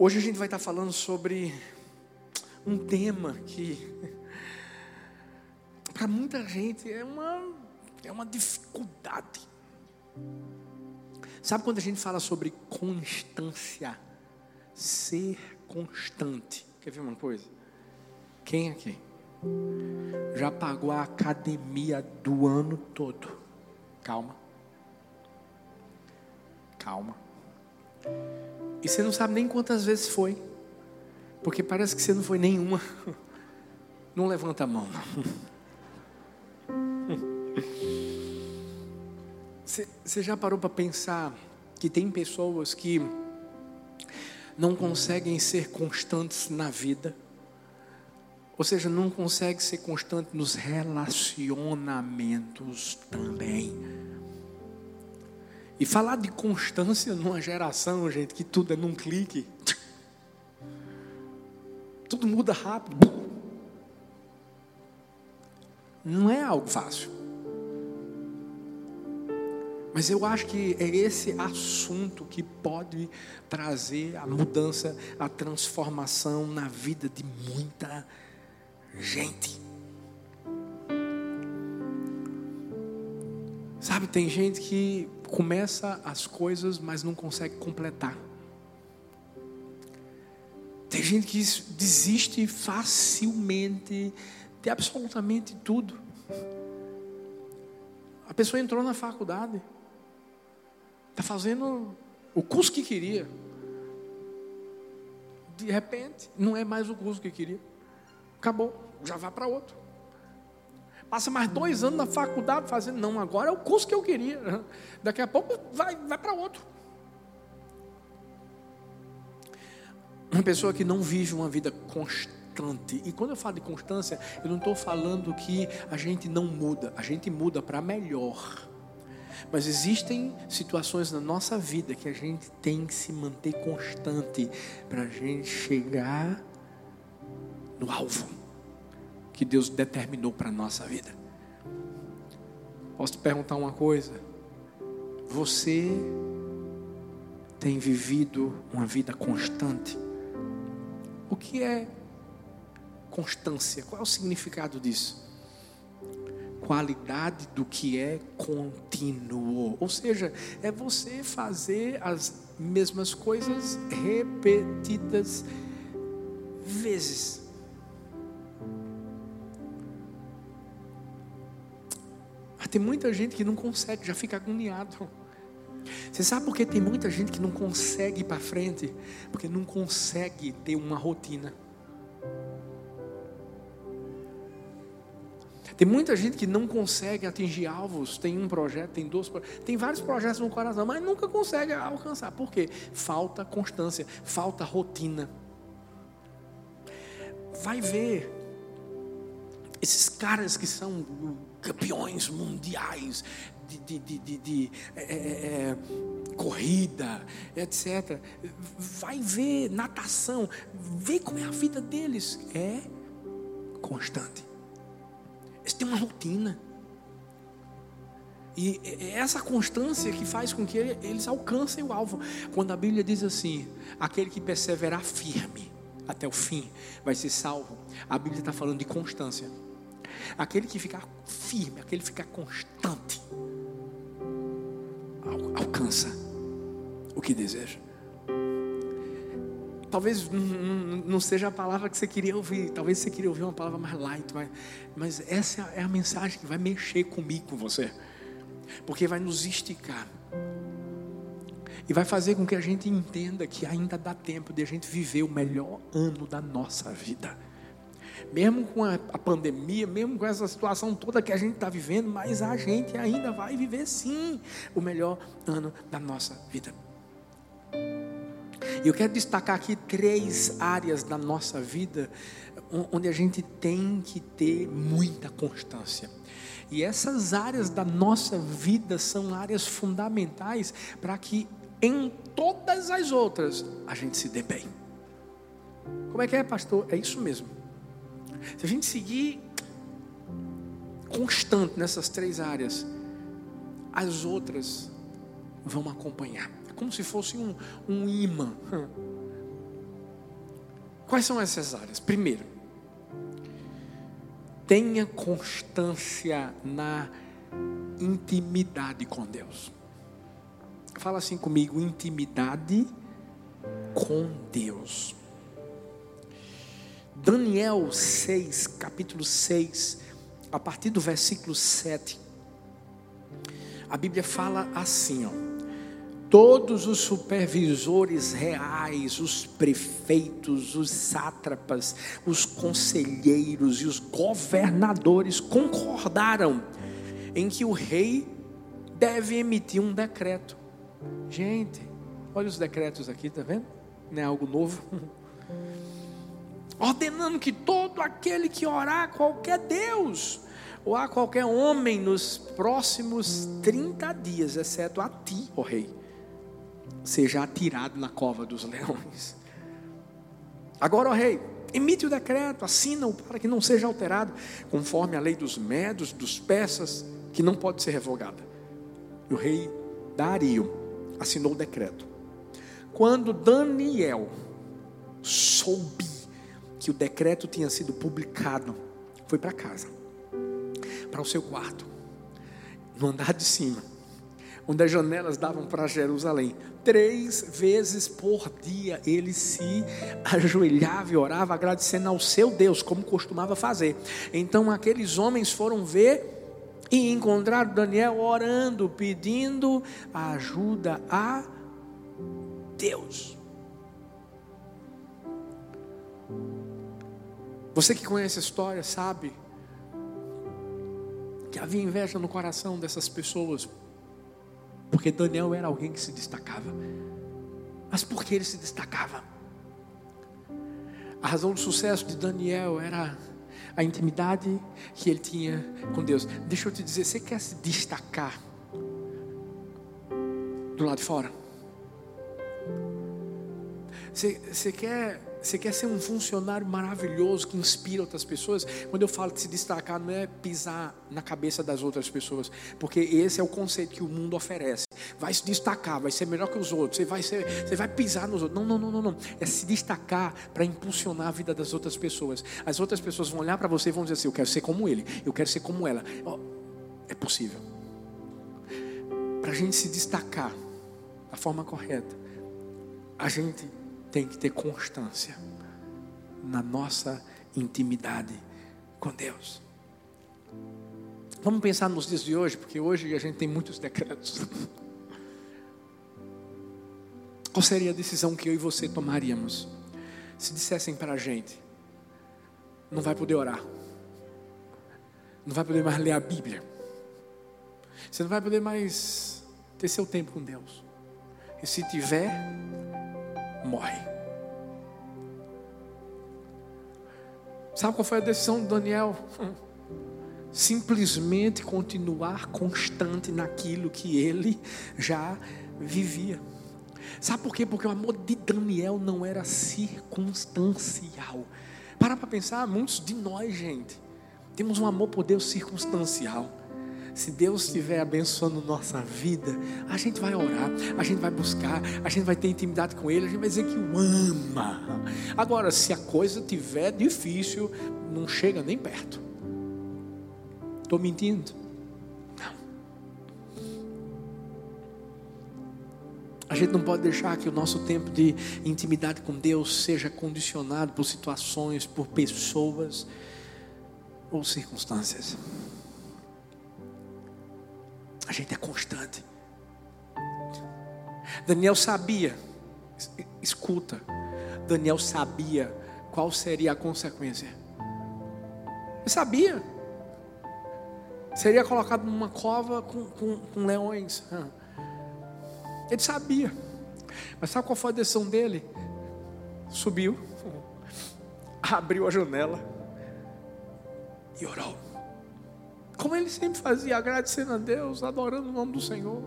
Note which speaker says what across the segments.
Speaker 1: Hoje a gente vai estar falando sobre um tema que para muita gente é uma é uma dificuldade. Sabe quando a gente fala sobre constância? Ser constante. Quer ver uma coisa? Quem aqui já pagou a academia do ano todo? Calma. Calma. E você não sabe nem quantas vezes foi. Porque parece que você não foi nenhuma. Não levanta a mão, Você já parou para pensar que tem pessoas que não conseguem ser constantes na vida? Ou seja, não conseguem ser constantes nos relacionamentos também. E falar de constância numa geração, gente, que tudo é num clique. Tudo muda rápido. Não é algo fácil. Mas eu acho que é esse assunto que pode trazer a mudança, a transformação na vida de muita gente. Sabe, tem gente que começa as coisas, mas não consegue completar. Tem gente que desiste facilmente de absolutamente tudo. A pessoa entrou na faculdade, está fazendo o curso que queria. De repente, não é mais o curso que queria. Acabou, já vai para outro. Passa mais dois anos na faculdade fazendo, não, agora é o curso que eu queria. Daqui a pouco vai, vai para outro. Uma pessoa que não vive uma vida constante. E quando eu falo de constância, eu não estou falando que a gente não muda, a gente muda para melhor. Mas existem situações na nossa vida que a gente tem que se manter constante para a gente chegar no alvo que Deus determinou para a nossa vida. Posso te perguntar uma coisa? Você tem vivido uma vida constante? O que é constância? Qual é o significado disso? Qualidade do que é contínuo. Ou seja, é você fazer as mesmas coisas repetidas vezes. Tem muita gente que não consegue, já fica agoniado. Você sabe por que tem muita gente que não consegue ir para frente? Porque não consegue ter uma rotina. Tem muita gente que não consegue atingir alvos, tem um projeto, tem dois, tem vários projetos no coração, mas nunca consegue alcançar. Por quê? Falta constância, falta rotina. Vai ver esses caras que são campeões mundiais de, de, de, de, de é, é, é, corrida, etc. Vai ver natação, vê como é a vida deles. É constante. Eles têm uma rotina. E é essa constância que faz com que eles alcancem o alvo. Quando a Bíblia diz assim: aquele que perseverar firme até o fim vai ser salvo. A Bíblia está falando de constância. Aquele que ficar firme, aquele que ficar constante, alcança o que deseja. Talvez não seja a palavra que você queria ouvir, talvez você queria ouvir uma palavra mais light, mas, mas essa é a mensagem que vai mexer comigo, com você, porque vai nos esticar. E vai fazer com que a gente entenda que ainda dá tempo de a gente viver o melhor ano da nossa vida mesmo com a, a pandemia, mesmo com essa situação toda que a gente está vivendo, mas a gente ainda vai viver sim o melhor ano da nossa vida. E eu quero destacar aqui três áreas da nossa vida onde a gente tem que ter muita constância. E essas áreas da nossa vida são áreas fundamentais para que em todas as outras a gente se dê bem. Como é que é, pastor? É isso mesmo. Se a gente seguir constante nessas três áreas, as outras vão acompanhar. É como se fosse um, um imã. Quais são essas áreas? Primeiro, tenha constância na intimidade com Deus. Fala assim comigo: intimidade com Deus. Daniel 6, capítulo 6, a partir do versículo 7, a Bíblia fala assim, ó. Todos os supervisores reais, os prefeitos, os sátrapas, os conselheiros e os governadores concordaram em que o rei deve emitir um decreto. Gente, olha os decretos aqui, tá vendo? Não é algo novo. Ordenando que todo aquele que orar a qualquer Deus, ou a qualquer homem nos próximos 30 dias, exceto a ti, ó rei, seja atirado na cova dos leões. Agora, ó rei, emite o decreto, assina-o para que não seja alterado, conforme a lei dos medos, dos persas, que não pode ser revogada. E o rei Dario assinou o decreto. Quando Daniel soube que o decreto tinha sido publicado, foi para casa para o seu quarto, no andar de cima, onde as janelas davam para Jerusalém. Três vezes por dia ele se ajoelhava e orava, agradecendo ao seu Deus, como costumava fazer. Então aqueles homens foram ver e encontraram Daniel orando, pedindo ajuda a Deus. Você que conhece a história sabe que havia inveja no coração dessas pessoas, porque Daniel era alguém que se destacava. Mas por que ele se destacava? A razão do sucesso de Daniel era a intimidade que ele tinha com Deus. Deixa eu te dizer, você quer se destacar do lado de fora? Você, você quer você quer ser um funcionário maravilhoso que inspira outras pessoas? Quando eu falo de se destacar, não é pisar na cabeça das outras pessoas, porque esse é o conceito que o mundo oferece. Vai se destacar, vai ser melhor que os outros, você vai, ser, você vai pisar nos outros. Não, não, não, não, não. É se destacar para impulsionar a vida das outras pessoas. As outras pessoas vão olhar para você e vão dizer assim: Eu quero ser como ele, eu quero ser como ela. É possível. Para a gente se destacar da forma correta, a gente tem que ter constância na nossa intimidade com Deus. Vamos pensar nos dias de hoje, porque hoje a gente tem muitos decretos. Qual seria a decisão que eu e você tomaríamos se dissessem para a gente: não vai poder orar, não vai poder mais ler a Bíblia, você não vai poder mais ter seu tempo com Deus, e se tiver, morre. Sabe qual foi a decisão de Daniel? Simplesmente continuar constante naquilo que ele já vivia. Sabe por quê? Porque o amor de Daniel não era circunstancial. Para para pensar, muitos de nós, gente, temos um amor por Deus circunstancial. Se Deus estiver abençoando nossa vida, a gente vai orar, a gente vai buscar, a gente vai ter intimidade com Ele, a gente vai dizer que o ama. Agora, se a coisa estiver difícil, não chega nem perto. Estou mentindo? Não. A gente não pode deixar que o nosso tempo de intimidade com Deus seja condicionado por situações, por pessoas ou circunstâncias. Gente é constante. Daniel sabia, escuta, Daniel sabia qual seria a consequência. Ele sabia. Seria colocado numa cova com, com, com leões. Ele sabia. Mas sabe qual foi a decisão dele? Subiu, abriu a janela e orou. Como ele sempre fazia, agradecendo a Deus, adorando o nome do Senhor.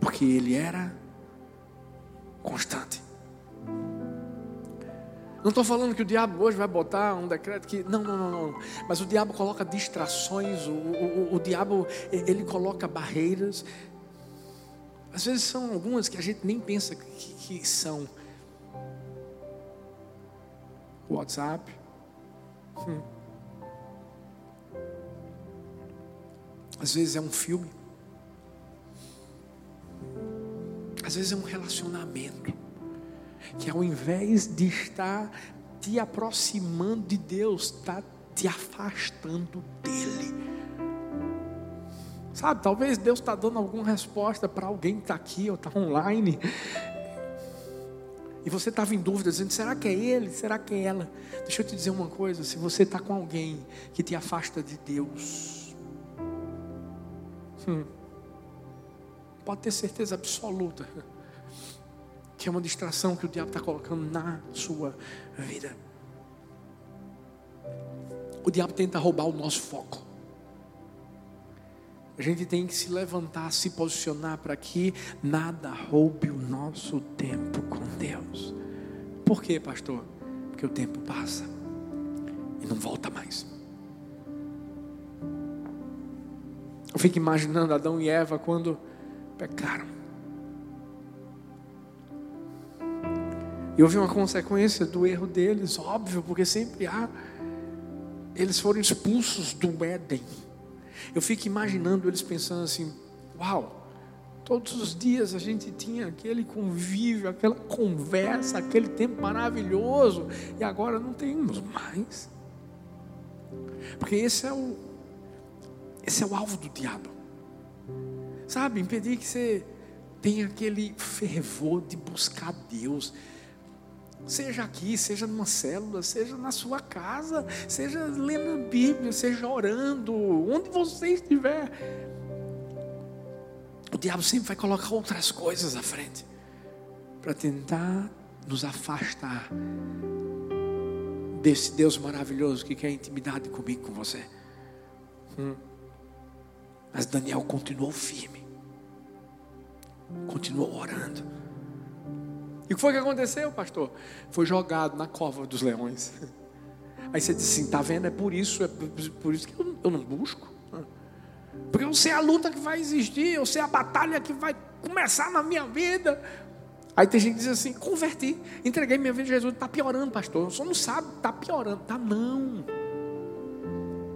Speaker 1: Porque ele era constante. Não estou falando que o diabo hoje vai botar um decreto que. Não, não, não, não. Mas o diabo coloca distrações, o, o, o diabo ele coloca barreiras. Às vezes são algumas que a gente nem pensa que, que são. WhatsApp. Hum. Às vezes é um filme. Às vezes é um relacionamento. Que ao invés de estar te aproximando de Deus, está te afastando dele. Sabe, talvez Deus está dando alguma resposta para alguém que está aqui ou está online. E você estava em dúvida, dizendo: será que é ele? Será que é ela? Deixa eu te dizer uma coisa: se você está com alguém que te afasta de Deus, hum, pode ter certeza absoluta que é uma distração que o diabo está colocando na sua vida. O diabo tenta roubar o nosso foco. A gente tem que se levantar, se posicionar para que nada roube o nosso tempo com Deus. Por quê, pastor? Porque o tempo passa e não volta mais. Eu fico imaginando Adão e Eva quando pecaram. E houve uma consequência do erro deles, óbvio, porque sempre há. Eles foram expulsos do Éden. Eu fico imaginando eles pensando assim: uau, todos os dias a gente tinha aquele convívio, aquela conversa, aquele tempo maravilhoso, e agora não temos mais. Porque esse é o, esse é o alvo do diabo. Sabe, impedir que você tenha aquele fervor de buscar Deus Seja aqui, seja numa célula, seja na sua casa, seja lendo a Bíblia, seja orando, onde você estiver. O diabo sempre vai colocar outras coisas à frente para tentar nos afastar desse Deus maravilhoso que quer intimidade comigo, com você. Hum. Mas Daniel continuou firme, continuou orando. E o que foi que aconteceu, pastor? Foi jogado na cova dos leões. Aí você disse assim: tá vendo? É por isso, é por isso que eu, eu não busco. Porque eu sei a luta que vai existir, eu sei a batalha que vai começar na minha vida. Aí tem gente que diz assim: converti, entreguei minha vida a Jesus, está piorando, pastor. Só não sabe, está piorando. Tá não.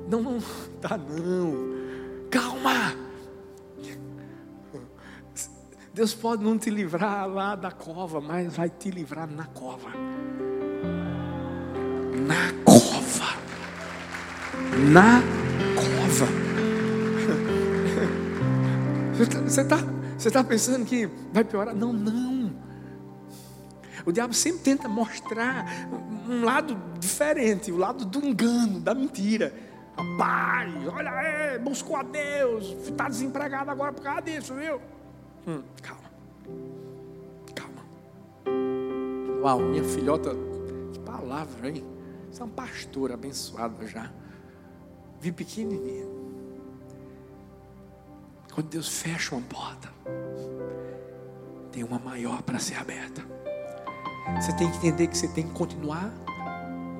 Speaker 1: Não, não, tá não. Calma. Deus pode não te livrar lá da cova, mas vai te livrar na cova. Na cova. Na cova. Você está você tá pensando que vai piorar? Não, não. O diabo sempre tenta mostrar um lado diferente, o lado do engano, da mentira. Rapaz, olha aí, buscou a Deus, está desempregado agora por causa disso, viu? Hum, calma. Calma. Uau, minha filhota, que palavra, hein? Você é uma pastora abençoada já. Vi pequenininha. Quando Deus fecha uma porta, tem uma maior para ser aberta. Você tem que entender que você tem que continuar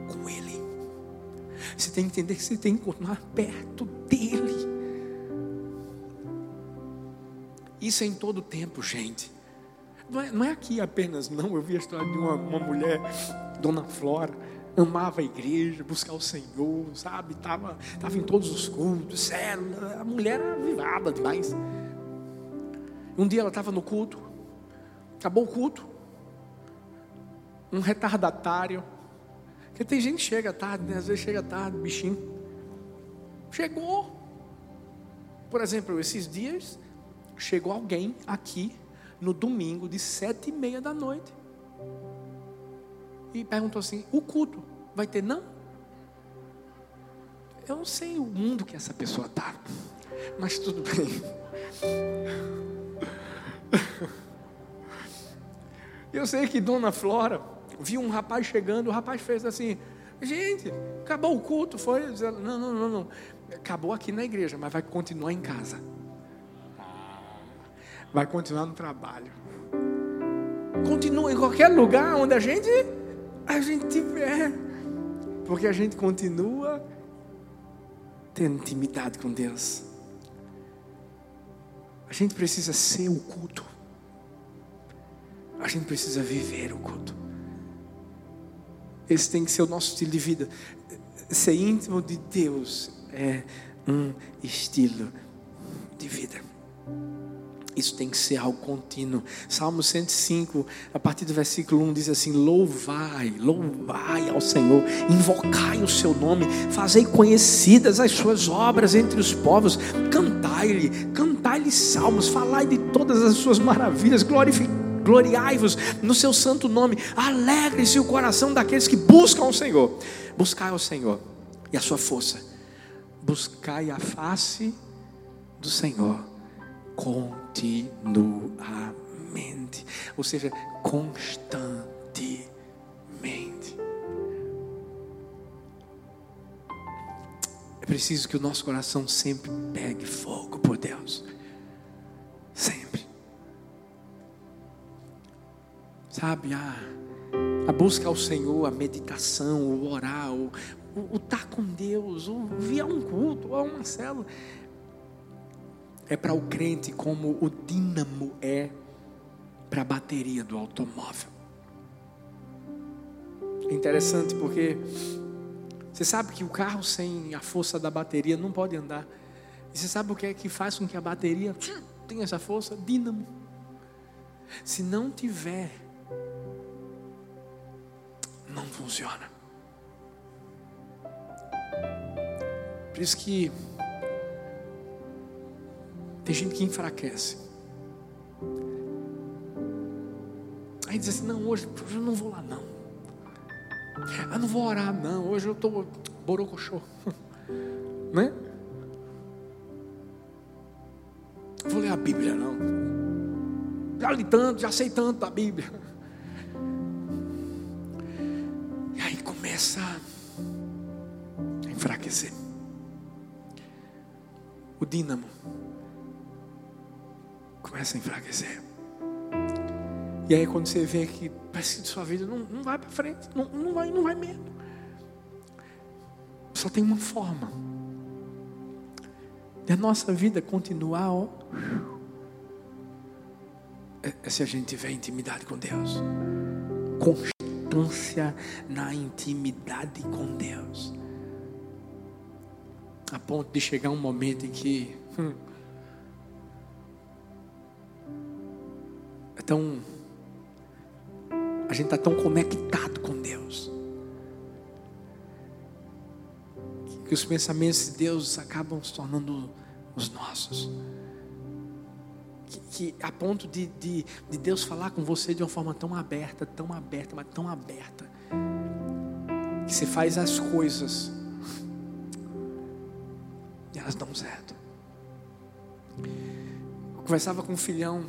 Speaker 1: com Ele. Você tem que entender que você tem que continuar perto dEle. Isso é em todo tempo, gente. Não é, não é aqui apenas, não. Eu vi a história de uma, uma mulher, Dona Flora, amava a igreja, buscar o Senhor, sabe? Estava tava em todos os cultos, célula. A mulher era vivada demais. Um dia ela estava no culto, acabou o culto. Um retardatário. Porque tem gente que chega tarde, né? às vezes chega tarde, bichinho. Chegou. Por exemplo, esses dias chegou alguém aqui no domingo de sete e meia da noite e perguntou assim: o culto vai ter não? Eu não sei o mundo que essa pessoa está, mas tudo bem. Eu sei que Dona Flora viu um rapaz chegando, o rapaz fez assim: gente, acabou o culto, foi? Não, não, não, não. Acabou aqui na igreja, mas vai continuar em casa vai continuar no trabalho. Continua em qualquer lugar onde a gente a gente tiver. Porque a gente continua tendo intimidade com Deus. A gente precisa ser o culto. a gente precisa viver o culto. Esse tem que ser o nosso estilo de vida. Ser íntimo de Deus é um estilo de vida. Isso tem que ser algo contínuo. Salmo 105, a partir do versículo 1 diz assim: Louvai, louvai ao Senhor, invocai o seu nome, fazei conhecidas as suas obras entre os povos, cantai-lhe, cantai-lhe salmos, falai de todas as suas maravilhas, gloriai-vos no seu santo nome, alegre-se o coração daqueles que buscam o Senhor. Buscai ao Senhor e a sua força, buscai a face do Senhor continuamente, ou seja, constantemente. É preciso que o nosso coração sempre pegue fogo por Deus. Sempre. Sabe, a, a busca ao Senhor, a meditação, o orar, o, o, o estar com Deus, o vir a um culto, a uma célula é para o crente como o dínamo é para a bateria do automóvel. É interessante porque você sabe que o carro sem a força da bateria não pode andar. E você sabe o que é que faz com que a bateria tenha essa força? Dínamo. Se não tiver, não funciona. Por isso que tem gente que enfraquece. Aí diz assim: não, hoje, hoje eu não vou lá, não. Eu não vou orar, não. Hoje eu estou borocochô. né? Não vou ler a Bíblia, não. Já li tanto, já sei tanto da Bíblia. E aí começa a enfraquecer. O dínamo começa a enfraquecer. E aí quando você vê que parece que sua vida não, não vai para frente, não, não vai, não vai mesmo. Só tem uma forma. De a nossa vida continuar, ó, é, é se a gente tiver intimidade com Deus. Constância na intimidade com Deus. A ponto de chegar um momento em que hum, tão. A gente está tão conectado com Deus. Que os pensamentos de Deus acabam se tornando os nossos. Que, que a ponto de, de, de Deus falar com você de uma forma tão aberta, tão aberta, mas tão aberta. Que você faz as coisas e elas dão certo. Eu conversava com um filhão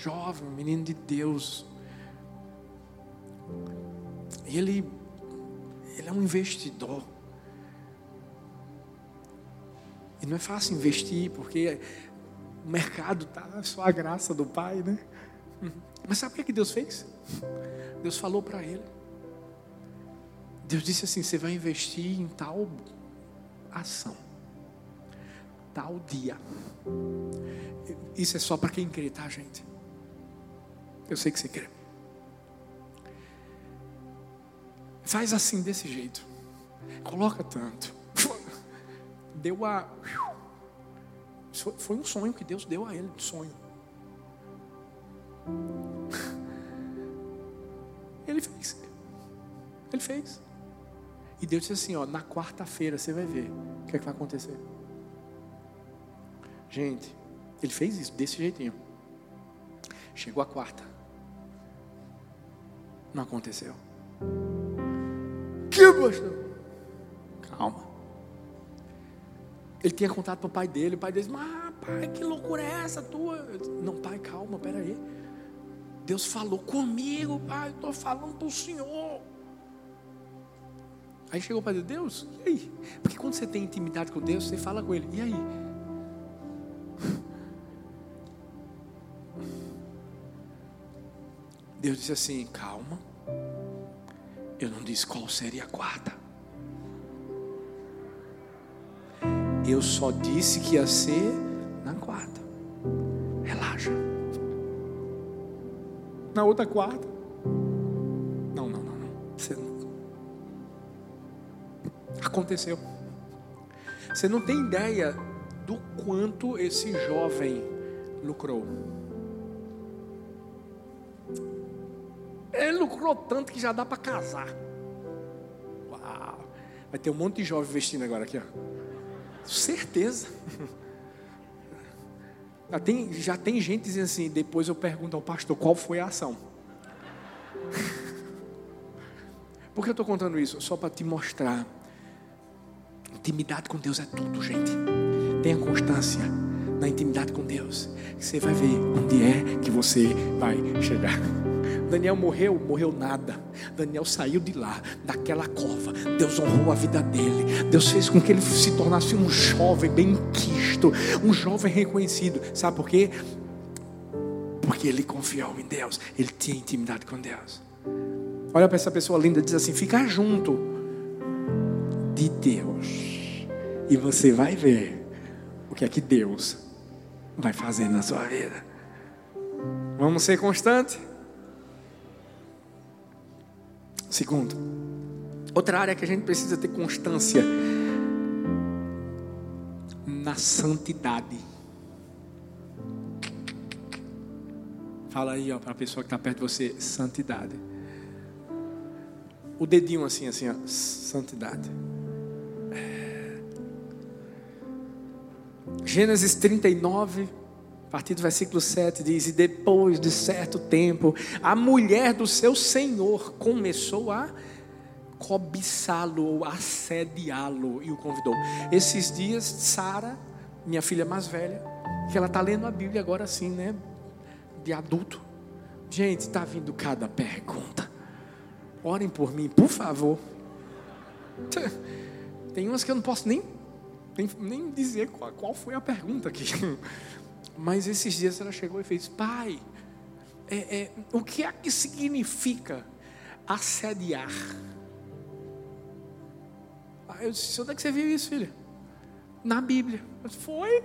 Speaker 1: jovem, menino de Deus. E ele, ele é um investidor. E não é fácil investir, porque o mercado está só a graça do Pai, né? Mas sabe o que Deus fez? Deus falou para ele. Deus disse assim: você vai investir em tal ação, tal dia. Isso é só para quem crê, tá, gente? Eu sei que você quer. Faz assim, desse jeito. Coloca tanto. Deu a. Foi um sonho que Deus deu a ele, sonho. Ele fez. Ele fez. E Deus disse assim: ó, na quarta-feira você vai ver o que, é que vai acontecer. Gente, ele fez isso desse jeitinho. Chegou a quarta. Não aconteceu. Que pastor? Calma. Ele tinha contado para o pai dele. O pai dele disse: Mas pai, que loucura é essa tua? Disse, Não, pai, calma, peraí. Deus falou comigo, pai. Estou falando para o Senhor. Aí chegou para Deus, e aí? Porque quando você tem intimidade com Deus, você fala com Ele, e aí? Deus disse assim: calma. Eu não disse qual seria a quarta. Eu só disse que ia ser na quarta. Relaxa. na outra quarta. Não, não, não, não. Você... Aconteceu. Você não tem ideia do quanto esse jovem lucrou. Lucrou tanto que já dá para casar. Uau! Vai ter um monte de jovem vestindo agora aqui, ó. Certeza. Já tem, já tem gente dizendo assim, depois eu pergunto ao pastor qual foi a ação. Por que eu estou contando isso? Só para te mostrar. Intimidade com Deus é tudo, gente. Tenha constância na intimidade com Deus. Você vai ver onde é que você vai chegar. Daniel morreu, morreu nada. Daniel saiu de lá, daquela cova. Deus honrou a vida dele. Deus fez com que ele se tornasse um jovem bem quisto, um jovem reconhecido. Sabe por quê? Porque ele confiou em Deus. Ele tinha intimidade com Deus. Olha para essa pessoa linda diz assim: fica junto de Deus. E você vai ver o que é que Deus vai fazer na sua vida. Vamos ser constantes? Segundo, outra área que a gente precisa ter constância na santidade. Fala aí, ó, para a pessoa que está perto de você, santidade. O dedinho assim, assim, ó, santidade. Gênesis 39, a partir do versículo 7 diz: E depois de certo tempo, a mulher do seu senhor começou a cobiçá-lo ou assediá-lo e o convidou. Esses dias, Sara, minha filha mais velha, que ela está lendo a Bíblia agora assim, né? De adulto. Gente, está vindo cada pergunta. Orem por mim, por favor. Tem umas que eu não posso nem, nem, nem dizer qual, qual foi a pergunta aqui. Mas esses dias ela chegou e fez: Pai, é, é, o que é que significa assediar? Aí eu disse: Onde é que você viu isso, filha? Na Bíblia. Eu disse, Foi?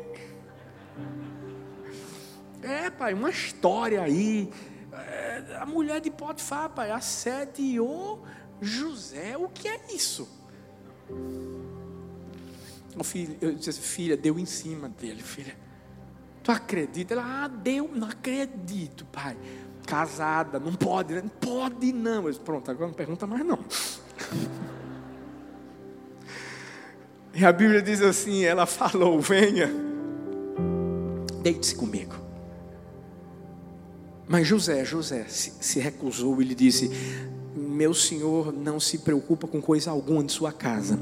Speaker 1: É, pai, uma história aí. É, a mulher de Potifar, pai, assediou José. O que é isso? O filho, eu disse, filha, deu em cima dele, filha. Tu acredita? Ela, ah, Deus, não acredito, pai. Casada, não pode, né? Pode não. Eu disse, pronto, agora não pergunta mais não. E a Bíblia diz assim: ela falou, venha, deite-se comigo. Mas José, José se, se recusou e lhe disse: meu senhor não se preocupa com coisa alguma de sua casa,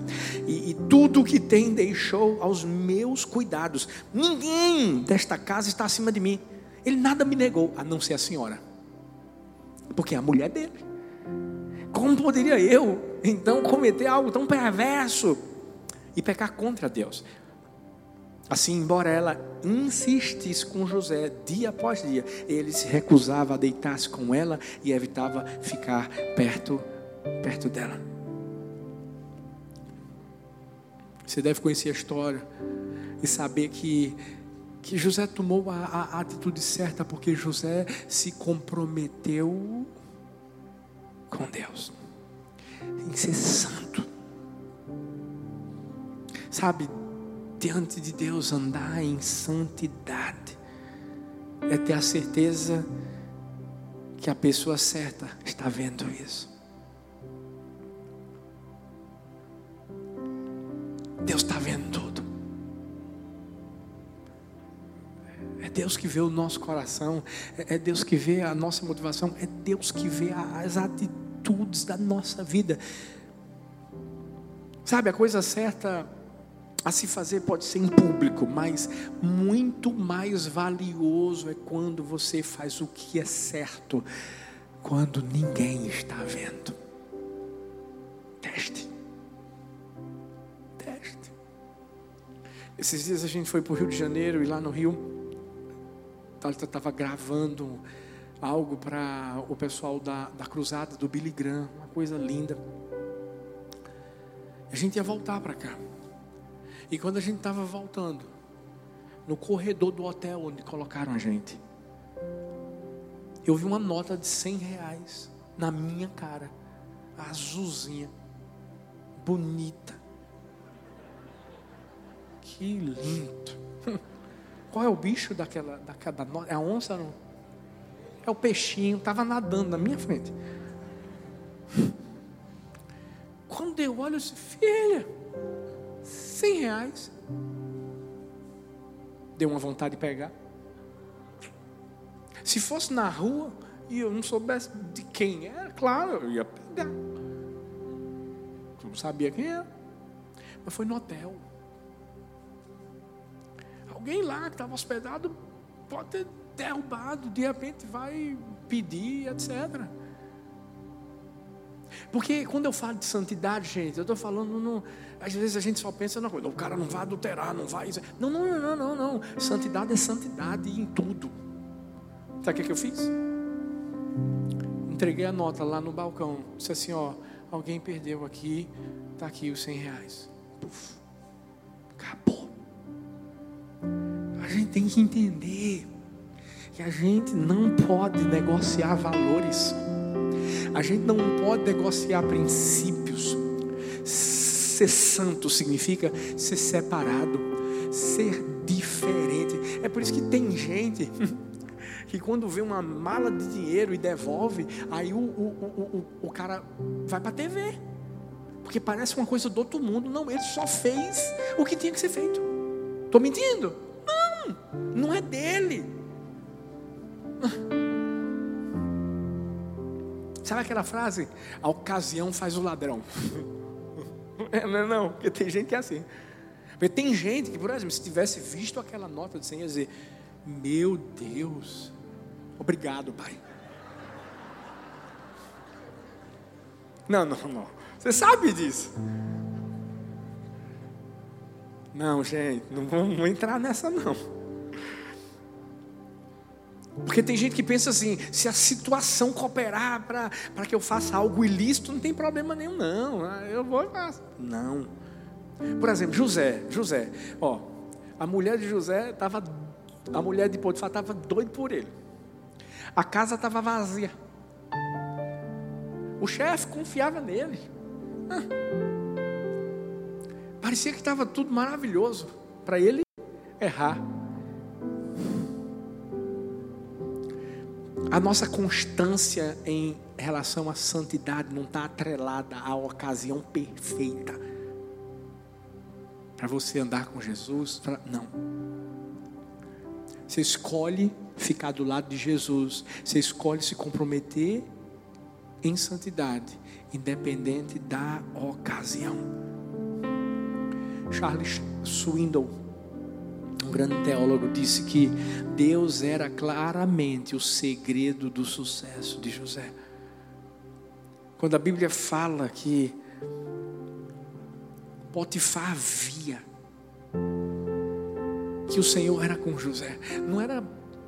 Speaker 1: e, e tudo que tem deixou aos meus cuidados. Ninguém desta casa está acima de mim. Ele nada me negou, a não ser a senhora, porque é a mulher dele. Como poderia eu, então, cometer algo tão perverso e pecar contra Deus? Assim, embora ela insistisse com José dia após dia, ele se recusava a deitar-se com ela e evitava ficar perto, perto dela. Você deve conhecer a história e saber que, que José tomou a, a atitude certa porque José se comprometeu com Deus em ser santo. Sabe, diante de Deus, andar em santidade, é ter a certeza que a pessoa certa está vendo isso. Deus está vendo tudo. É Deus que vê o nosso coração, é Deus que vê a nossa motivação, é Deus que vê as atitudes da nossa vida. Sabe, a coisa certa a se fazer pode ser em público, mas muito mais valioso é quando você faz o que é certo, quando ninguém está vendo. Teste. Teste. Esses dias a gente foi para o Rio de Janeiro e lá no Rio, estava gravando algo para o pessoal da, da cruzada do Billy Graham, uma coisa linda. A gente ia voltar para cá. E quando a gente estava voltando, no corredor do hotel onde colocaram a gente, Eu vi uma nota de 100 reais na minha cara, azulzinha, bonita. Que lindo. Qual é o bicho daquela, daquela nota? É a onça não? É o peixinho, estava nadando na minha frente. Quando eu olho, eu disse, filha, 100 reais. Deu uma vontade de pegar. Se fosse na rua e eu não soubesse de quem era, claro, eu ia pegar. Eu não sabia quem era. Mas foi no hotel. Alguém lá que estava hospedado pode ter derrubado, de repente vai pedir, etc. Porque quando eu falo de santidade, gente, eu estou falando, no, às vezes a gente só pensa na coisa, o cara não vai adulterar, não vai. Não, não, não, não, não. Santidade é santidade em tudo. Sabe o que, eu fiz? Entreguei a nota lá no balcão. Disse assim: ó, alguém perdeu aqui, está aqui os 100 reais. Puf, acabou. A gente tem que entender que a gente não pode negociar valores. A gente não pode negociar princípios. Ser santo significa ser separado, ser diferente. É por isso que tem gente que quando vê uma mala de dinheiro e devolve, aí o, o, o, o, cara vai para a TV. Porque parece uma coisa do outro mundo. Não, ele só fez o que tinha que ser feito. Estou mentindo? Não, não é dele. Sabe aquela frase? A ocasião faz o ladrão. É, não, é não, porque tem gente que é assim. Porque tem gente que, por exemplo, se tivesse visto aquela nota de 100, ia dizer: Meu Deus, Obrigado, Pai. Não, não, não. Você sabe disso. Não, gente, não vamos entrar nessa não. Porque tem gente que pensa assim: se a situação cooperar para que eu faça algo ilícito, não tem problema nenhum, não. Ah, eu vou e faço. Não. Por exemplo, José. José, ó, a mulher de José estava. A mulher de Potifar estava doida por ele. A casa estava vazia. O chefe confiava nele. Parecia que estava tudo maravilhoso para ele errar. A nossa constância em relação à santidade não está atrelada à ocasião perfeita para você andar com Jesus. Não. Você escolhe ficar do lado de Jesus. Você escolhe se comprometer em santidade, independente da ocasião. Charles Swindoll, grande teólogo, disse que Deus era claramente o segredo do sucesso de José. Quando a Bíblia fala que Potifar via que o Senhor era com José, não era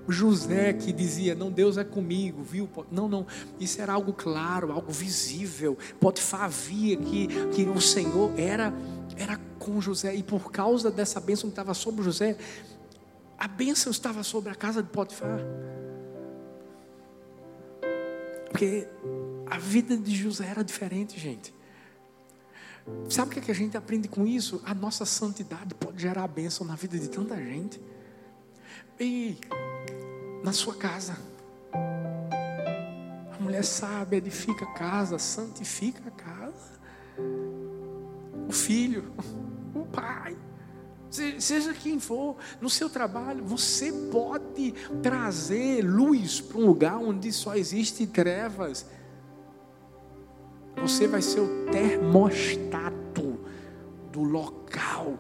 Speaker 1: José que dizia, não, Deus é comigo, viu? Não, não, isso era algo claro, algo visível. Potifar via que, que o Senhor era, era com José, e por causa dessa bênção que estava sobre José, a bênção estava sobre a casa de Potifar. Porque a vida de José era diferente, gente. Sabe o que, é que a gente aprende com isso? A nossa santidade pode gerar bênção na vida de tanta gente. E na sua casa. A mulher sabe, edifica a casa, santifica a casa. O filho, o pai, seja quem for, no seu trabalho, você pode trazer luz para um lugar onde só existe trevas. Você vai ser o termostato do local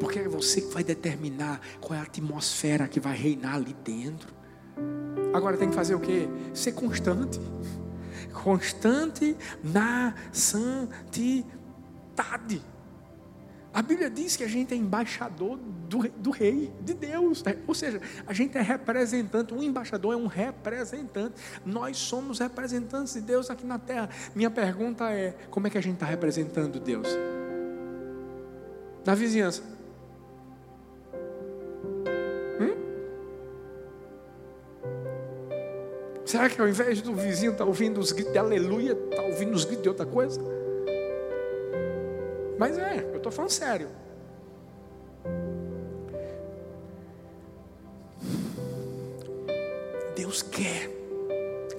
Speaker 1: porque é você que vai determinar qual é a atmosfera que vai reinar ali dentro. Agora tem que fazer o quê? Ser constante. Constante na santidade. A Bíblia diz que a gente é embaixador do, do rei, de Deus. Né? Ou seja, a gente é representante. Um embaixador é um representante. Nós somos representantes de Deus aqui na terra. Minha pergunta é: como é que a gente está representando Deus? Na vizinhança. Será que ao invés do vizinho estar tá ouvindo os gritos de aleluia, está ouvindo os gritos de outra coisa? Mas é, eu estou falando sério. Deus quer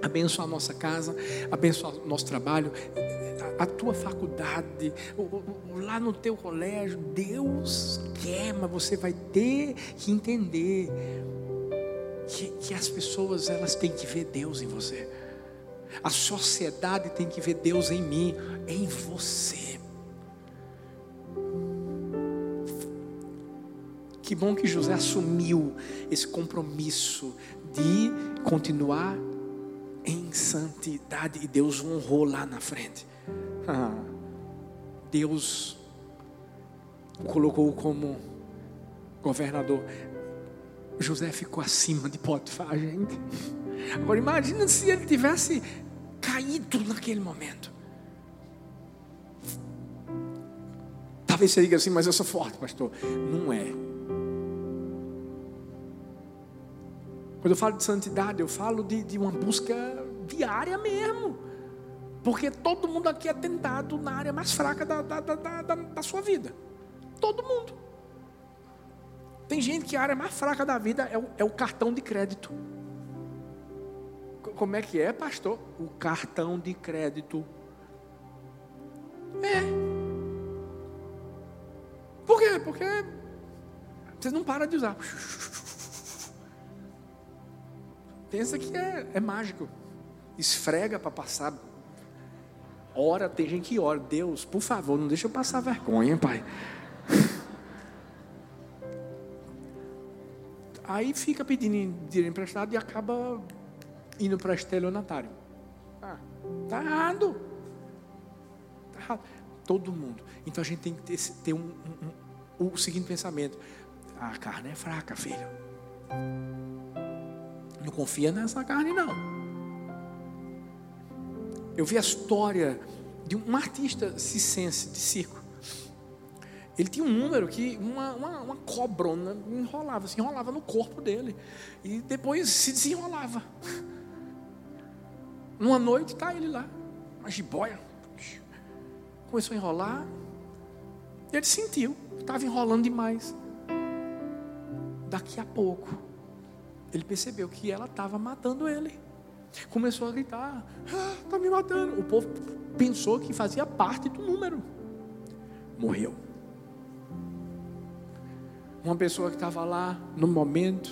Speaker 1: abençoar nossa casa, abençoar o nosso trabalho, a, tua faculdade, lá no teu colégio. Deus quer, mas você vai ter que entender que, que as pessoas elas têm que ver Deus em você. A sociedade tem que ver Deus em mim, em você. Que bom que José assumiu esse compromisso de continuar em santidade e Deus honrou lá na frente. Ah, Deus o colocou como governador. José ficou acima de Potifar, gente. Agora imagina se ele tivesse caído naquele momento. Talvez você diga assim, mas eu sou forte, pastor. Não é. Quando eu falo de santidade, eu falo de, de uma busca diária mesmo. Porque todo mundo aqui é tentado na área mais fraca da, da, da, da, da sua vida. Todo mundo. Tem gente que a área mais fraca da vida é o, é o cartão de crédito. Como é que é, pastor? O cartão de crédito. É. Por quê? Porque você não para de usar. Pensa que é, é mágico. Esfrega para passar. Ora, tem gente que ora. Deus, por favor, não deixa eu passar vergonha, pai. Aí fica pedindo dinheiro emprestado e acaba indo para estelionatário. Ah, tá errado. Tá errado. Todo mundo. Então a gente tem que ter, ter um, um, um, o seguinte pensamento: a carne é fraca, filho. Não confia nessa carne, não. Eu vi a história de um artista cicense de circo. Ele tinha um número que uma, uma, uma cobrona enrolava, se enrolava no corpo dele. E depois se desenrolava. Numa noite está ele lá, uma jiboia. Começou a enrolar. Ele sentiu, estava enrolando demais. Daqui a pouco, ele percebeu que ela estava matando ele. Começou a gritar: está ah, me matando. O povo pensou que fazia parte do número. Morreu. Uma pessoa que estava lá no momento,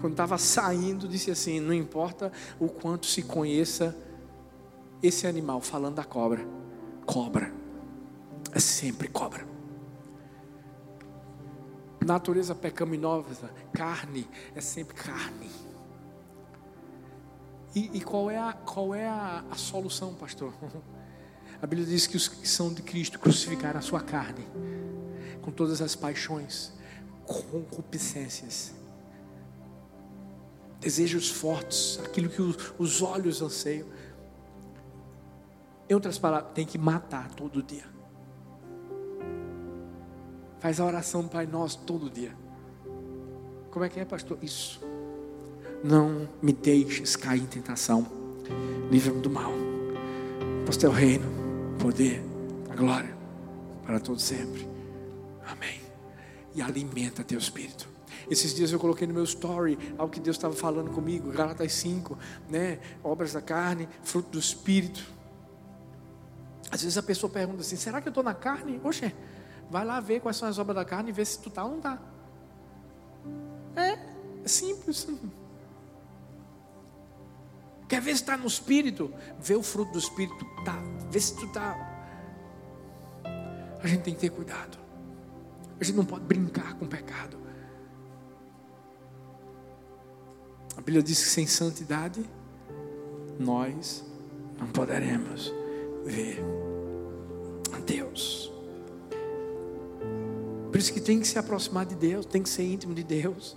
Speaker 1: quando estava saindo, disse assim: Não importa o quanto se conheça esse animal, falando da cobra. Cobra. É sempre cobra natureza pecaminosa, carne, é sempre carne. E, e qual é, a, qual é a, a solução, pastor? A Bíblia diz que os que são de Cristo crucificaram a sua carne, com todas as paixões, concupiscências, desejos fortes, aquilo que os, os olhos anseiam. Em outras palavras, tem que matar todo dia. Faz a oração Pai Nosso todo dia. Como é que é, pastor? Isso. Não me deixes cair em tentação. Livra-me do mal. Pois teu reino, poder, a glória para todos sempre. Amém. E alimenta teu espírito. Esses dias eu coloquei no meu story algo que Deus estava falando comigo, Galatas 5, né? Obras da carne, fruto do espírito. Às vezes a pessoa pergunta assim: será que eu estou na carne? Oxe, Vai lá ver quais são as obras da carne e ver se tu tá ou não tá. É, é simples. Quer ver se está no espírito? Vê o fruto do espírito. Tá. Vê se tu está. A gente tem que ter cuidado. A gente não pode brincar com o pecado. A Bíblia diz que sem santidade nós não poderemos ver a Deus. Por isso que tem que se aproximar de Deus, tem que ser íntimo de Deus.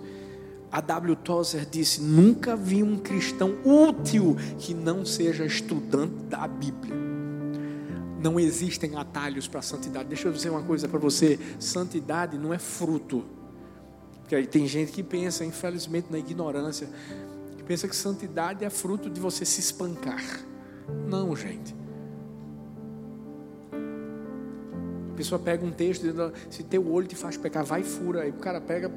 Speaker 1: A W. Tozer disse: Nunca vi um cristão útil que não seja estudante da Bíblia. Não existem atalhos para a santidade. Deixa eu dizer uma coisa para você: santidade não é fruto. Porque aí tem gente que pensa, infelizmente, na ignorância. que pensa que santidade é fruto de você se espancar. Não, gente. A pessoa pega um texto se teu olho te faz pecar, vai e fura. Aí o cara pega.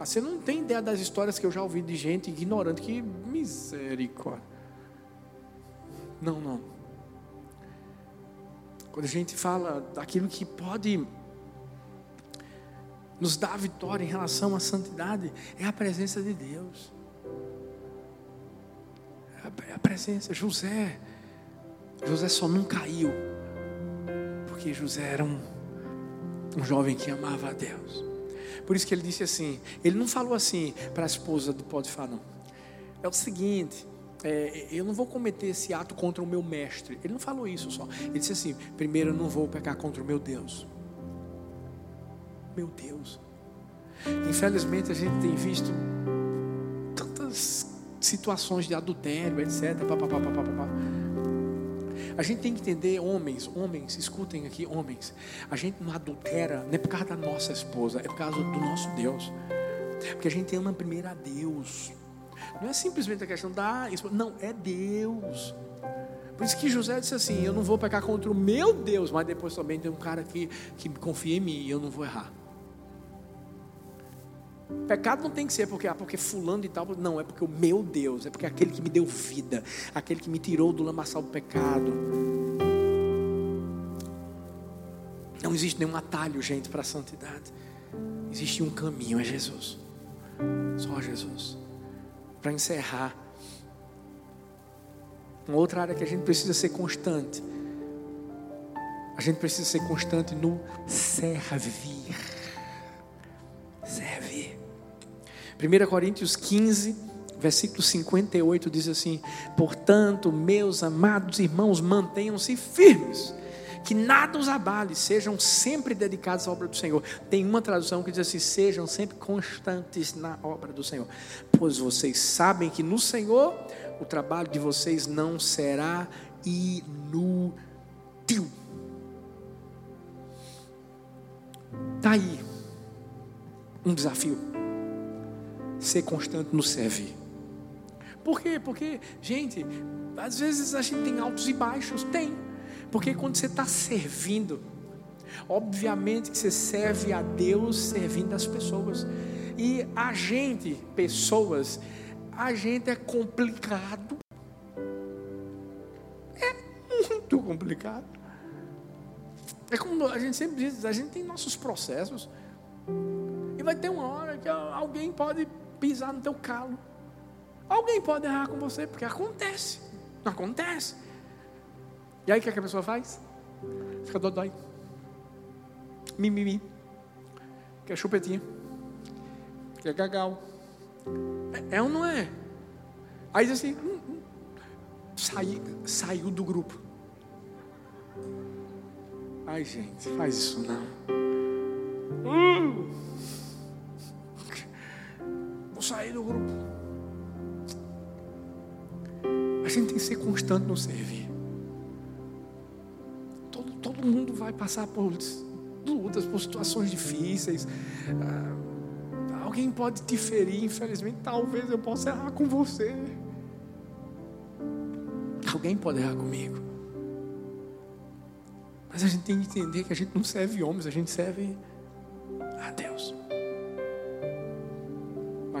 Speaker 1: Você não tem ideia das histórias que eu já ouvi de gente ignorante. Que misericórdia. Não, não. Quando a gente fala daquilo que pode nos dar vitória em relação à santidade, é a presença de Deus. É a presença. José. José só não caiu porque José era um, um jovem que amava a Deus. Por isso que ele disse assim: ele não falou assim para a esposa do Potifar, não. É o seguinte, é, eu não vou cometer esse ato contra o meu mestre. Ele não falou isso só. Ele disse assim: primeiro, eu não vou pecar contra o meu Deus. Meu Deus. Infelizmente, a gente tem visto tantas situações de adultério, etc. Pá, pá, pá, pá, pá, pá. A gente tem que entender, homens, homens, escutem aqui, homens. A gente não adultera, não é por causa da nossa esposa, é por causa do nosso Deus. Porque a gente ama primeiro a Deus. Não é simplesmente a questão da esposa, não, é Deus. Por isso que José disse assim: Eu não vou pecar contra o meu Deus, mas depois também tem um cara que, que confia em mim e eu não vou errar. Pecado não tem que ser porque, ah, porque fulano e tal. Não, é porque o meu Deus, é porque aquele que me deu vida, aquele que me tirou do lamaçal do pecado. Não existe nenhum atalho, gente, para a santidade. Existe um caminho, é Jesus. Só Jesus. Para encerrar, uma outra área que a gente precisa ser constante. A gente precisa ser constante no. Servir. 1 Coríntios 15, versículo 58 diz assim: Portanto, meus amados irmãos, mantenham-se firmes, que nada os abale, sejam sempre dedicados à obra do Senhor. Tem uma tradução que diz assim: Sejam sempre constantes na obra do Senhor, pois vocês sabem que no Senhor o trabalho de vocês não será inútil. Está aí um desafio ser constante no servir. Por quê? Porque, gente, às vezes a gente tem altos e baixos. Tem. Porque quando você está servindo, obviamente que você serve a Deus servindo as pessoas. E a gente, pessoas, a gente é complicado. É muito complicado. É como a gente sempre diz, a gente tem nossos processos. E vai ter uma hora que alguém pode pisar no teu calo. Alguém pode errar com você, porque acontece. Não acontece. E aí o que, é que a pessoa faz? Fica dodói. Mimimi. Quer chupetinha. Quer gagal. É, é ou não é? Aí diz assim, hum, hum, sai, saiu do grupo. Ai gente, faz isso não. Hum sair do grupo. A gente tem que ser constante no servir. Todo, todo mundo vai passar por lutas, por situações difíceis. Ah, alguém pode te ferir, infelizmente. Talvez eu possa errar com você. Alguém pode errar comigo. Mas a gente tem que entender que a gente não serve homens, a gente serve a Deus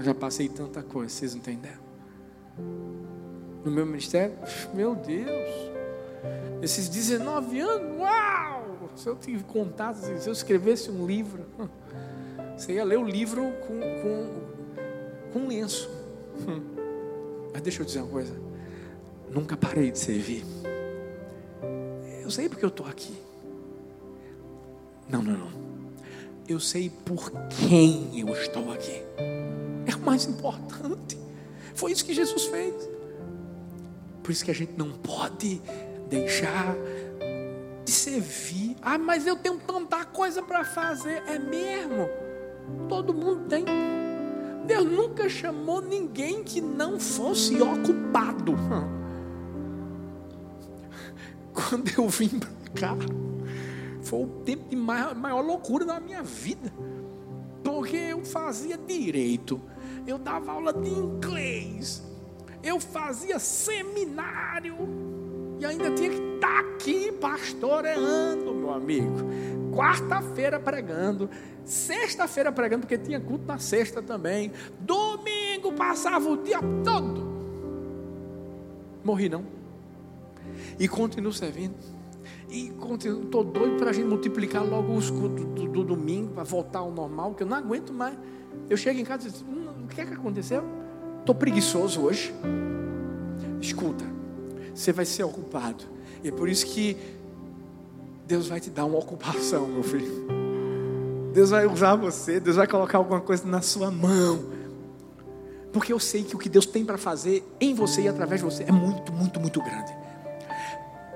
Speaker 1: já passei tanta coisa, vocês não? No meu ministério, meu Deus, esses 19 anos, uau! Se eu tive contato, se eu escrevesse um livro, você ia ler o livro com, com, com lenço. Mas deixa eu dizer uma coisa, nunca parei de servir. Eu sei porque eu estou aqui. Não, não, não. Eu sei por quem eu estou aqui mais importante. Foi isso que Jesus fez. Por isso que a gente não pode deixar de servir. Ah, mas eu tenho tanta coisa para fazer. É mesmo? Todo mundo tem. Deus nunca chamou ninguém que não fosse ocupado. Quando eu vim para cá, foi o tempo de maior, maior loucura da minha vida. Porque eu fazia direito eu dava aula de inglês, eu fazia seminário, e ainda tinha que estar tá aqui pastoreando, meu amigo. Quarta-feira pregando, sexta-feira pregando, porque tinha culto na sexta também. Domingo passava o dia todo. Morri não. E continuo servindo. E estou doido para a gente multiplicar logo os cultos do, do, do domingo, para voltar ao normal, que eu não aguento mais. Eu chego em casa e digo, hum, o que é que aconteceu? Estou preguiçoso hoje. Escuta, você vai ser ocupado. E é por isso que Deus vai te dar uma ocupação, meu filho. Deus vai usar você, Deus vai colocar alguma coisa na sua mão. Porque eu sei que o que Deus tem para fazer em você e através de você é muito, muito, muito grande.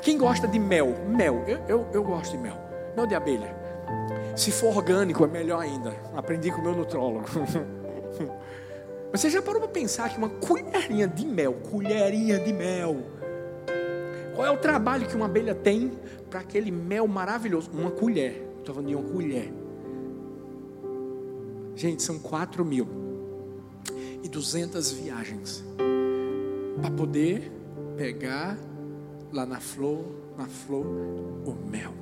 Speaker 1: Quem gosta de mel? Mel, eu, eu, eu gosto de mel. Mel de abelha. Se for orgânico, é melhor ainda. Aprendi com o meu nutrólogo. Mas você já parou para pensar que uma colherinha de mel, colherinha de mel, qual é o trabalho que uma abelha tem para aquele mel maravilhoso? Uma colher. Estou falando de uma colher. Gente, são quatro mil e duzentas viagens para poder pegar lá na flor, na flor, o mel.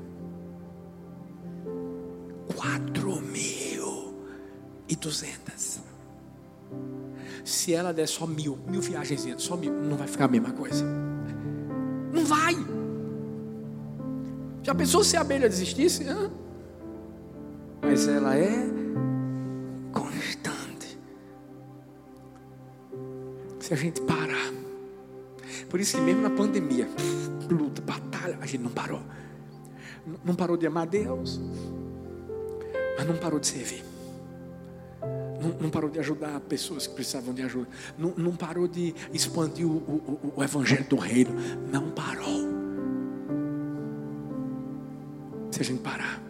Speaker 1: Quatro mil e duzentas. Se ela der só mil, mil viagens, só mil, não vai ficar a mesma coisa. Não vai. Já pensou se a abelha desistisse? Mas ela é constante. Se a gente parar. Por isso que mesmo na pandemia, luta, batalha, a gente não parou. Não parou de amar Deus, mas não parou de servir. Não, não, parou de ajudar pessoas que precisavam de ajuda. Não, não parou de expandir o, o, o, evangelho do reino. Não parou. Se a gente parar,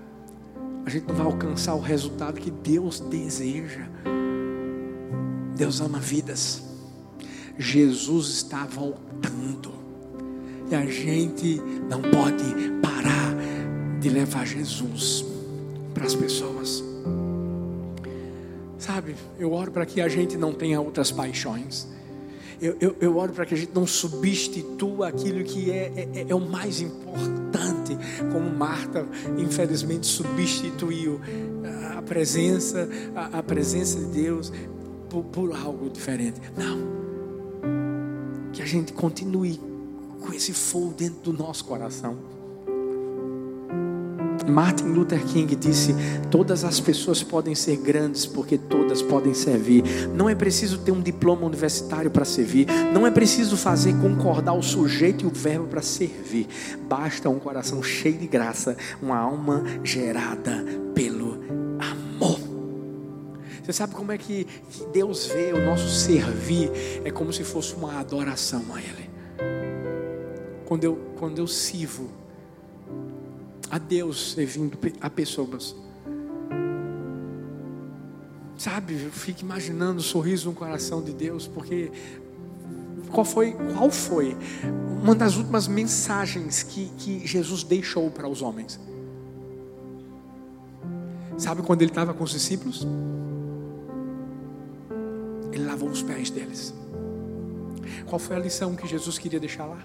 Speaker 1: a gente não vai alcançar o resultado que Deus deseja. Deus ama vidas. Jesus está voltando. E a gente não pode parar de levar Jesus para as pessoas. Sabe, eu oro para que a gente não tenha outras paixões. Eu, eu, eu oro para que a gente não substitua aquilo que é, é, é, o mais importante, como Marta, infelizmente, substituiu a presença, a, a presença de Deus por, por algo diferente. Não. Que a gente continue com esse fogo dentro do nosso coração. Martin Luther King disse: Todas as pessoas podem ser grandes porque todas podem servir. Não é preciso ter um diploma universitário para servir. Não é preciso fazer concordar o sujeito e o verbo para servir. Basta um coração cheio de graça, uma alma gerada pelo amor. Você sabe como é que Deus vê o nosso servir? É como se fosse uma adoração a Ele. Quando eu, quando eu sirvo, a Deus servindo a pessoas. Sabe, eu fico imaginando o sorriso no coração de Deus, porque qual foi, qual foi uma das últimas mensagens que, que Jesus deixou para os homens? Sabe quando ele estava com os discípulos? Ele lavou os pés deles. Qual foi a lição que Jesus queria deixar lá?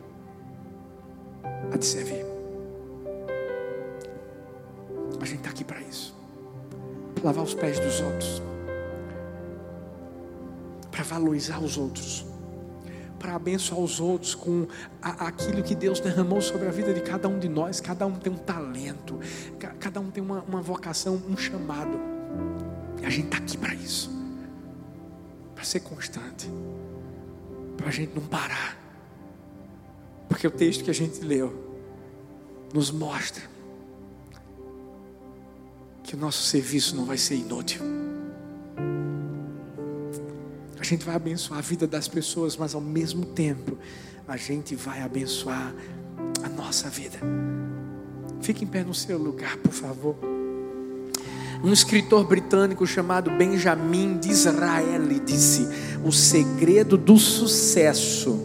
Speaker 1: A de servir. A gente está aqui para isso. Para lavar os pés dos outros, para valorizar os outros, para abençoar os outros com a, aquilo que Deus derramou sobre a vida de cada um de nós. Cada um tem um talento, cada um tem uma, uma vocação, um chamado. E a gente está aqui para isso, para ser constante, para a gente não parar, porque o texto que a gente leu nos mostra que o nosso serviço não vai ser inútil. A gente vai abençoar a vida das pessoas, mas ao mesmo tempo, a gente vai abençoar a nossa vida. Fique em pé no seu lugar, por favor. Um escritor britânico chamado Benjamin Disraeli disse: O segredo do sucesso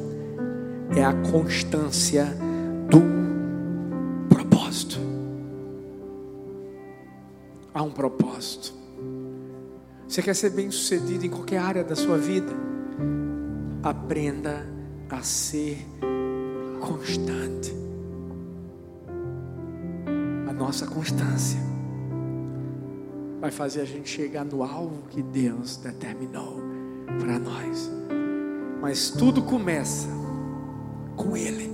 Speaker 1: é a constância do há um propósito. Você quer ser bem sucedido em qualquer área da sua vida? Aprenda a ser constante. A nossa constância vai fazer a gente chegar no alvo que Deus determinou para nós. Mas tudo começa com Ele,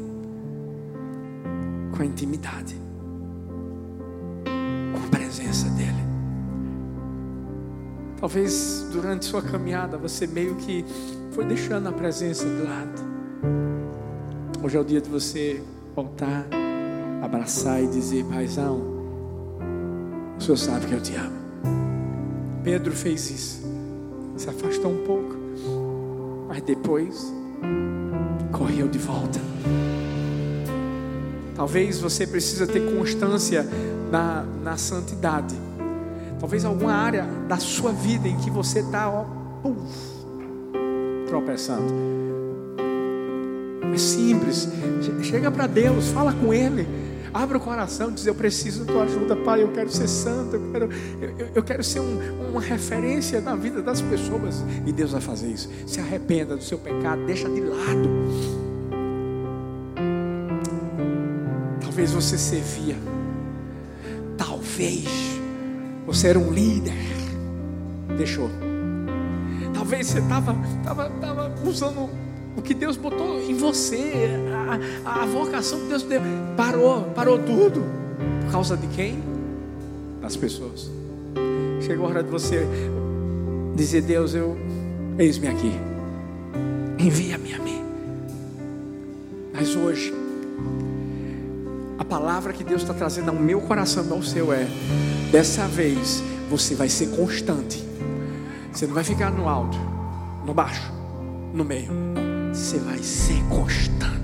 Speaker 1: com a intimidade, com a presença dEle. Talvez durante sua caminhada você meio que foi deixando a presença de lado. Hoje é o dia de você voltar, abraçar e dizer: Paizão, o Senhor sabe que eu te amo. Pedro fez isso, se afastou um pouco, mas depois correu de volta. Talvez você precisa ter constância na, na santidade. Talvez alguma área da sua vida em que você está, ó, tropeçando. É simples. Chega para Deus, fala com Ele. Abra o coração, diz: Eu preciso da tua ajuda, Pai. Eu quero ser santo, eu quero, eu, eu quero ser um, uma referência na vida das pessoas. E Deus vai fazer isso. Se arrependa do seu pecado, deixa de lado. Talvez você servia, talvez você era um líder, deixou. Talvez você estava tava, tava usando o que Deus botou em você, a, a vocação que Deus deu, parou, parou tudo. Por causa de quem? Das pessoas. Chegou a hora de você dizer: Deus, eu eis-me aqui, envia-me a mim. Mas hoje, palavra que Deus está trazendo ao meu coração, ao seu, é: dessa vez você vai ser constante. Você não vai ficar no alto, no baixo, no meio. Você vai ser constante.